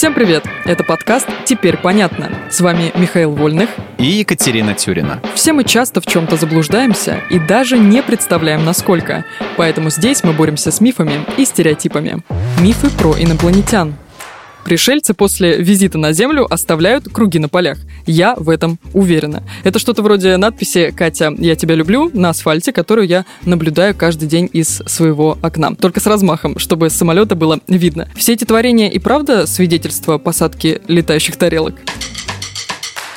Всем привет! Это подкаст «Теперь понятно». С вами Михаил Вольных и Екатерина Тюрина. Все мы часто в чем-то заблуждаемся и даже не представляем, насколько. Поэтому здесь мы боремся с мифами и стереотипами. Мифы про инопланетян. Пришельцы после визита на Землю оставляют круги на полях. Я в этом уверена. Это что-то вроде надписи «Катя, я тебя люблю» на асфальте, которую я наблюдаю каждый день из своего окна. Только с размахом, чтобы с самолета было видно. Все эти творения и правда свидетельство посадки летающих тарелок?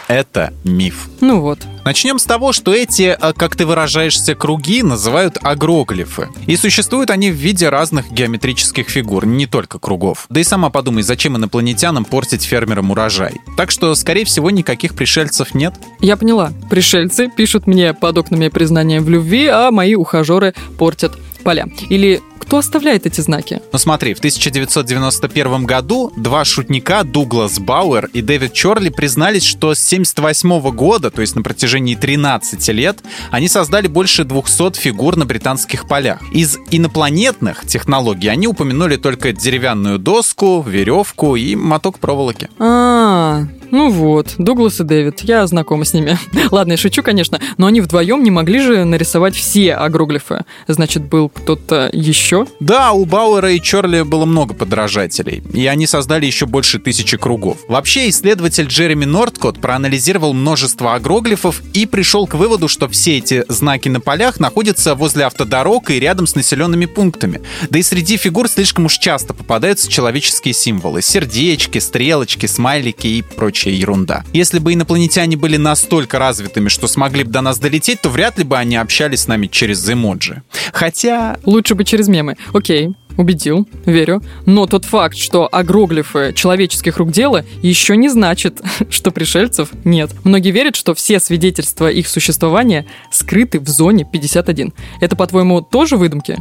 Это миф. Ну вот. Начнем с того, что эти, э, как ты выражаешься, круги называют агроглифы. И существуют они в виде разных геометрических фигур, не только кругов. Да и сама подумай, зачем инопланетянам портить фермерам урожай. Так что, скорее всего, никаких пришельцев нет. Я поняла. Пришельцы пишут мне под окнами признания в любви, а мои ухажеры портят поля. Или кто оставляет эти знаки? Ну смотри, в 1991 году два шутника, Дуглас Бауэр и Дэвид Чорли, признались, что с 1978 года, то есть на протяжении 13 лет, они создали больше 200 фигур на британских полях. Из инопланетных технологий они упомянули только деревянную доску, веревку и моток проволоки. А, ну вот, Дуглас и Дэвид, я знакома с ними. Ладно, я шучу, конечно, но они вдвоем не могли же нарисовать все агроглифы. Значит, был кто-то еще? Да, у Бауэра и Чорли было много подражателей, и они создали еще больше тысячи кругов. Вообще, исследователь Джереми Нордкот проанализировал множество агроглифов и пришел к выводу, что все эти знаки на полях находятся возле автодорог и рядом с населенными пунктами. Да и среди фигур слишком уж часто попадаются человеческие символы. Сердечки, стрелочки, смайлики и прочая ерунда. Если бы инопланетяне были настолько развитыми, что смогли бы до нас долететь, то вряд ли бы они общались с нами через эмоджи. Хотя... Лучше бы через мемы. Окей, Убедил, верю. Но тот факт, что агроглифы человеческих рук дело, еще не значит, что пришельцев нет. Многие верят, что все свидетельства их существования скрыты в зоне 51. Это, по-твоему, тоже выдумки?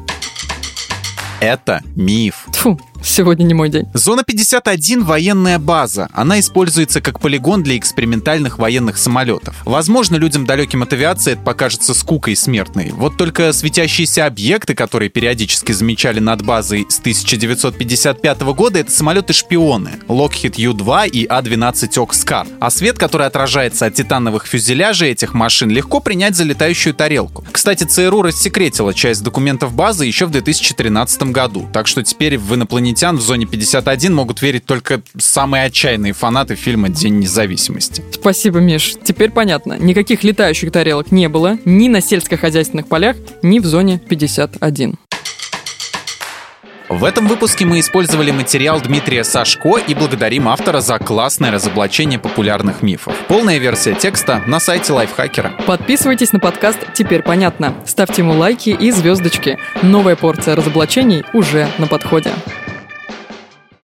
Это миф. Тьфу, Сегодня не мой день. Зона 51 — военная база. Она используется как полигон для экспериментальных военных самолетов. Возможно, людям далеким от авиации это покажется скукой смертной. Вот только светящиеся объекты, которые периодически замечали над базой с 1955 года, это самолеты-шпионы Lockheed U-2 и А-12 Oxcar. А свет, который отражается от титановых фюзеляжей этих машин, легко принять за летающую тарелку. Кстати, ЦРУ рассекретила часть документов базы еще в 2013 году, так что теперь в инопланетянах инопланетян в зоне 51 могут верить только самые отчаянные фанаты фильма «День независимости». Спасибо, Миш. Теперь понятно. Никаких летающих тарелок не было ни на сельскохозяйственных полях, ни в зоне 51. В этом выпуске мы использовали материал Дмитрия Сашко и благодарим автора за классное разоблачение популярных мифов. Полная версия текста на сайте Лайфхакера. Подписывайтесь на подкаст «Теперь понятно». Ставьте ему лайки и звездочки. Новая порция разоблачений уже на подходе.